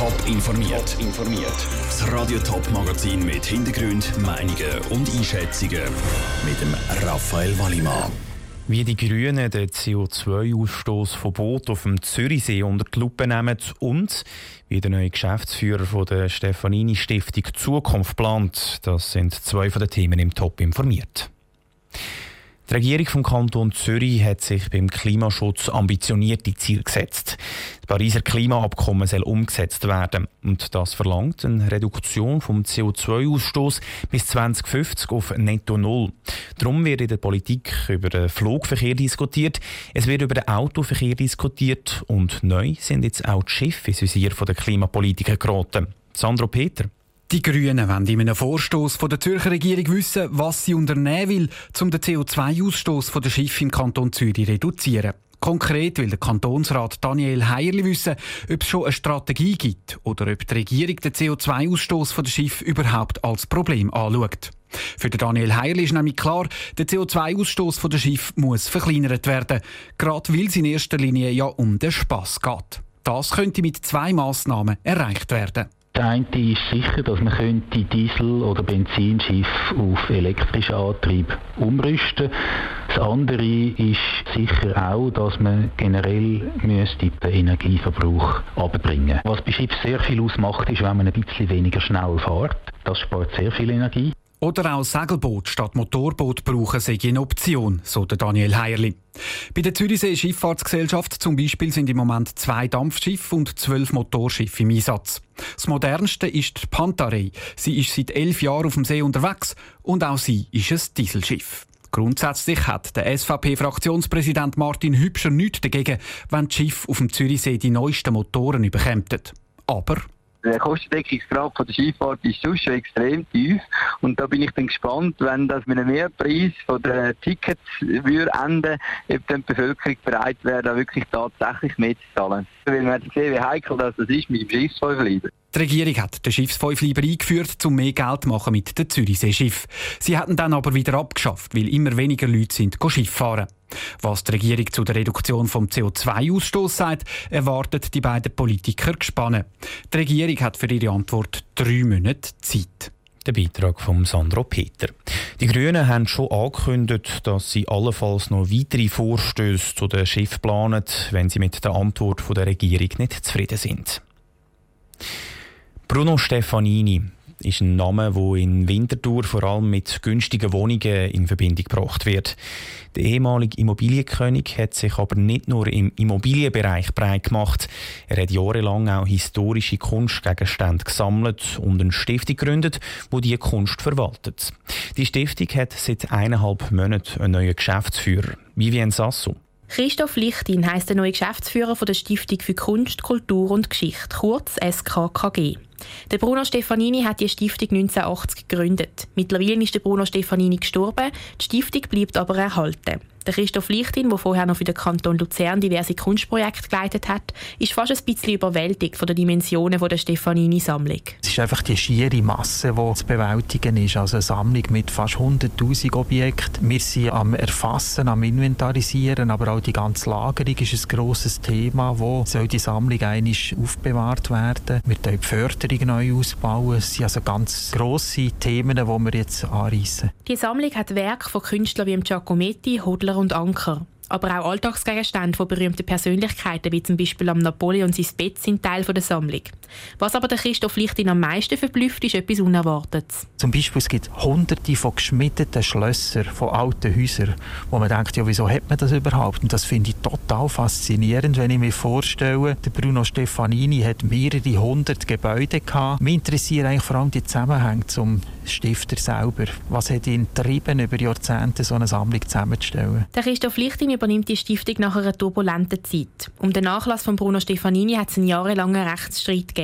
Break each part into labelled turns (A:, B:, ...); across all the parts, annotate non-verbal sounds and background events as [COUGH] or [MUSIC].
A: Top informiert. informiert. Das Radio Top Magazin mit Hintergrund, Meinungen und Einschätzungen mit dem Raphael Wallimann.
B: Wie die Grünen den CO2-Ausstoß von Booten auf dem Zürichsee unter die Lupe nehmen und wie der neue Geschäftsführer von der Stefanini Stiftung Zukunft plant, das sind zwei von den Themen im Top informiert. Die Regierung vom Kanton Zürich hat sich beim Klimaschutz ambitionierte Ziele gesetzt. Das Pariser Klimaabkommen soll umgesetzt werden und das verlangt eine Reduktion vom CO2-Ausstoß bis 2050 auf Netto Null. Darum wird in der Politik über den Flugverkehr diskutiert, es wird über den Autoverkehr diskutiert und neu sind jetzt auch die Schiffe ins Visier der Klimapolitiker geraten. Sandro Peter.
C: Die Grünen wollen in einem Vorstoß von der Zürcher Regierung wissen, was sie unternehmen will, um den CO2-Ausstoß der Schiffe im Kanton Zürich zu reduzieren. Konkret will der Kantonsrat Daniel Heierli wissen, ob es schon eine Strategie gibt oder ob die Regierung den CO2-Ausstoß der Schiffe überhaupt als Problem anschaut. Für Daniel Heierli ist nämlich klar, der CO2-Ausstoß der Schiffe muss verkleinert werden, gerade weil es in erster Linie ja um den Spass geht. Das könnte mit zwei Massnahmen erreicht werden.
D: Der eine ist sicher, dass man könnte Diesel- oder Benzinschiffe auf elektrischen Antrieb umrüsten Das andere ist sicher auch, dass man generell müsste den Energieverbrauch abbringen Was bei Schiffen sehr viel ausmacht, ist, wenn man ein bisschen weniger schnell fährt. Das spart sehr viel Energie.
C: Oder auch Segelboot statt Motorboot brauchen sei eine Option, so der Daniel Heierli. Bei der Zürichsee Schifffahrtsgesellschaft zum Beispiel sind im Moment zwei Dampfschiffe und zwölf Motorschiffe im Einsatz. Das modernste ist die Pantarei. Sie ist seit elf Jahren auf dem See unterwegs und auch sie ist ein Dieselschiff. Grundsätzlich hat der SVP-Fraktionspräsident Martin Hübscher nichts dagegen, wenn die Schiffe auf dem Zürichsee die neuesten Motoren überkämpfen. Aber
E: der Kostendeckungsgrad von der Skifahrt ist schon extrem tief. Und da bin ich dann gespannt, wenn das mit einem Mehrpreis von den Tickets würde enden, ob dann die Bevölkerung bereit wäre, da wirklich tatsächlich mitzuzahlen. Weil man gesehen, wie heikel das ist mit dem Schiffsfeuerleiber.
C: Die Regierung hat den Schiffsfeuerleiber eingeführt, um mehr Geld zu machen mit den Zürichseeschiff. Sie hatten dann aber wieder abgeschafft, weil immer weniger Leute sind Schiff fahren. Was die Regierung zu der Reduktion vom CO2-Ausstoß sagt, erwartet die beiden Politiker gespannt. Die Regierung hat für ihre Antwort drei Monate Zeit.
B: Der Beitrag von Sandro Peter. Die Grünen haben schon angekündigt, dass sie allenfalls noch weitere Vorstöße zu den Schiff planen, wenn sie mit der Antwort der Regierung nicht zufrieden sind. Bruno Stefanini, ist ein Name, der in Winterthur vor allem mit günstigen Wohnungen in Verbindung gebracht wird. Der ehemalige Immobilienkönig hat sich aber nicht nur im Immobilienbereich breit gemacht. Er hat jahrelang auch historische Kunstgegenstände gesammelt und eine Stiftung gegründet, wo die Kunst verwaltet. Die Stiftung hat seit eineinhalb Monaten einen neuen Geschäftsführer, Vivien Sasso.
F: Christoph Lichtin heißt der neue Geschäftsführer der Stiftung für Kunst, Kultur und Geschichte, kurz SKKG. Der Bruno Stefanini hat die Stiftung 1980 gegründet. Mittlerweile ist der Bruno Stefanini gestorben, die Stiftung bleibt aber erhalten. Der Christoph Lichtin, der vorher noch für den Kanton Luzern diverse Kunstprojekte geleitet hat, ist fast ein bisschen überwältigt von den Dimensionen der Stefanini-Sammlung.
G: Es ist einfach die schiere Masse, die zu bewältigen ist. Also eine Sammlung mit fast 100'000 Objekten. Wir sind am Erfassen, am Inventarisieren, aber auch die ganze Lagerung ist ein grosses Thema. Wo soll die Sammlung eigentlich aufbewahrt werden? Wir die Förderung neu ausbauen. Es sind also ganz grosse Themen, die wir jetzt anreissen.
F: Die Sammlung hat Werke von Künstlern wie Giacometti, Hodler Adler und Anker. Aber auch Alltagsgegenstände von berühmten Persönlichkeiten, wie zum Beispiel am Napoleon sein Bett, sind Teil der Sammlung. Was aber der Christoph Lichtin am meisten verblüfft, ist etwas Unerwartetes.
G: Zum Beispiel es gibt hunderte von geschmiedeten Schlössern von alten Häusern, wo man denkt, ja, wieso hat man das überhaupt? Und das finde ich total faszinierend, wenn ich mir vorstelle, der Bruno Stefanini hat mehrere hundert Gebäude gehabt. Mich interessieren eigentlich vor allem die Zusammenhänge zum Stifter selber. Was hat ihn getrieben, über Jahrzehnte so eine Sammlung zusammenzustellen?
F: Der Christoph Lichtin übernimmt die Stiftung nach einer turbulenten Zeit. Um den Nachlass von Bruno Stefanini hat es einen jahrelangen Rechtsstreit gegeben.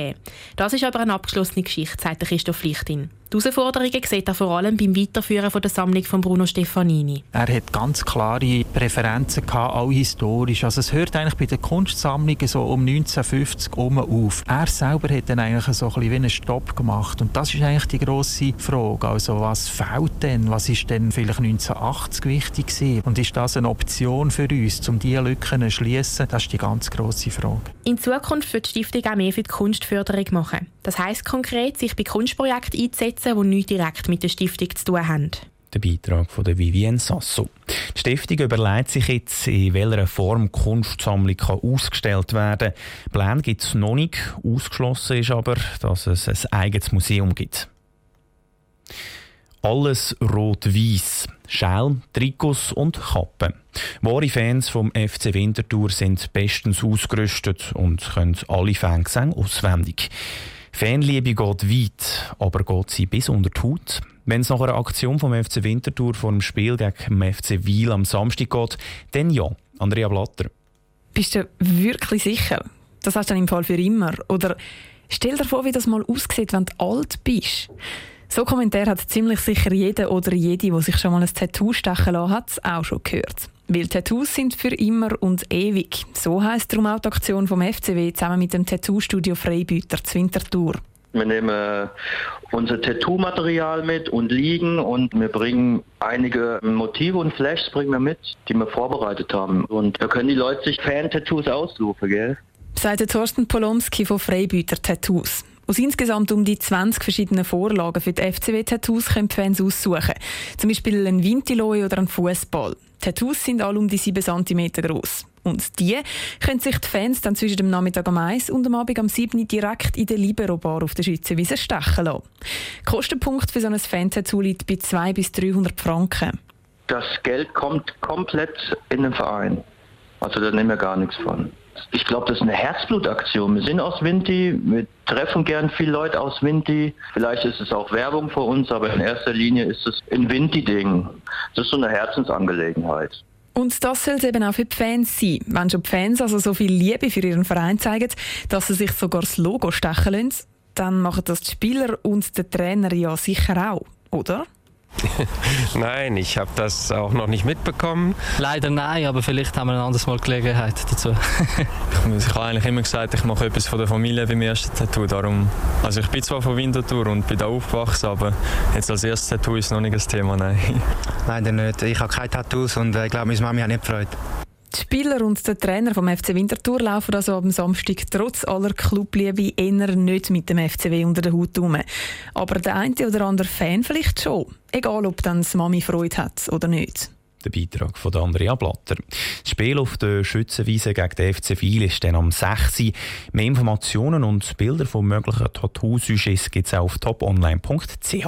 F: Das ist aber eine abgeschlossene Geschichte, sagt Christoph Lichtin. Die Herausforderungen sieht er vor allem beim Weiterführen von der Sammlung von Bruno Stefanini.
G: Er hat ganz klare Präferenzen gehabt, auch historisch. Also es hört eigentlich bei den Kunstsammlungen so um 1950 um auf. Er selber hat dann eigentlich so ein bisschen wie einen Stopp gemacht und das ist eigentlich die grosse Frage. Also was fehlt denn? Was ist denn vielleicht 1980 wichtig gewesen? Und ist das eine Option für uns, um diese Lücken zu schließen? Das ist die ganz grosse Frage.
F: In Zukunft wird die Stiftung auch mehr für die Kunstförderung machen. Das heisst konkret, sich bei Kunstprojekten einzusetzen, die nichts direkt mit der Stiftung zu tun haben.
B: Der Beitrag von der Vivienne Sasso. Die Stiftung überlegt sich jetzt, in welcher Form Kunstsammlung kann ausgestellt werden kann. Pläne gibt es noch nicht. Ausgeschlossen ist aber, dass es ein eigenes Museum gibt. Alles rot-weiß. Schelm, Trikots und Kappen. Wahre Fans vom FC Winterthur sind bestens ausgerüstet und können alle Fangesänge auswendig. Fanliebe geht weit, aber geht sie bis unter die Haut? Wenn es nach einer Aktion vom FC Winterthur vor dem Spiel gegen den FC Wiel am Samstag geht, dann ja, Andrea Blatter.
H: Bist du wirklich sicher? Das hast du dann im Fall für immer? Oder stell dir vor, wie das mal aussieht, wenn du alt bist. So Kommentar hat ziemlich sicher jeder oder jede, die sich schon mal ein Tattoo stechen lassen hat, auch schon gehört. Weil Tattoos sind für immer und ewig. So heisst darum auch die Aktion vom FCW zusammen mit dem Tattoo-Studio Freibüter zur Winterthur.
I: Wir nehmen unser Tattoo-Material mit und liegen und wir bringen einige Motive und Flashs bringen wir mit, die wir vorbereitet haben. Und da können die Leute sich Fan-Tattoos aussuchen, gell?
H: Sagt Thorsten Polomski von Freibüter Tattoos. Aus insgesamt um die 20 verschiedenen Vorlagen für die FCW-Tattoos können die Fans aussuchen. Zum Beispiel ein Vintiloi oder ein Fußball. Tattoos sind alle um die 7 cm groß. Und die können sich die Fans dann zwischen dem Nachmittag am 1 und dem Abend am 7 direkt in der Libero-Bar auf der Schützenwiese stechen lassen. Kostenpunkt für so ein Fan-Tattoo liegt bei 200 bis 300 Franken.
I: Das Geld kommt komplett in den Verein. Also da nehmen wir gar nichts von. Ich glaube, das ist eine Herzblutaktion. Wir sind aus Winti, wir treffen gern viele Leute aus Winti. Vielleicht ist es auch Werbung für uns, aber in erster Linie ist es ein Winti-Ding. Das ist so eine Herzensangelegenheit.
H: Und das soll es eben auch für die Fans sein. Wenn schon die Fans also so viel Liebe für ihren Verein zeigen, dass sie sich sogar das Logo stechen lassen, dann machen das die Spieler und der Trainer ja sicher auch, oder? [LAUGHS]
J: nein, ich habe das auch noch nicht mitbekommen.
K: Leider nein, aber vielleicht haben wir ein anderes Mal Gelegenheit dazu. [LAUGHS]
J: ich habe eigentlich immer gesagt, ich mache etwas von der Familie beim ersten Tattoo. Darum, also ich bin zwar von Winterthur und bin da aufgewachsen, aber jetzt als erstes Tattoo ist noch nicht das Thema, nein.
L: Leider nicht. Ich habe keine Tattoos und äh, ich glaube, meine Mami hat nicht gefreut.
H: Die Spieler und der Trainer vom FC Winterthur laufen also am Samstag trotz aller Clubliebe eher nicht mit dem FCW unter der Haut herum. Aber der eine oder andere Fan vielleicht schon. Egal, ob dann die Mami Freude hat oder nicht.
B: Der Beitrag von Andrea Blatter. Das Spiel auf der Schützenwiese gegen den FC Wiel ist dann am 6. Mehr Informationen und Bilder von möglichen Tattoo-Sujets gibt es auf toponline.ch.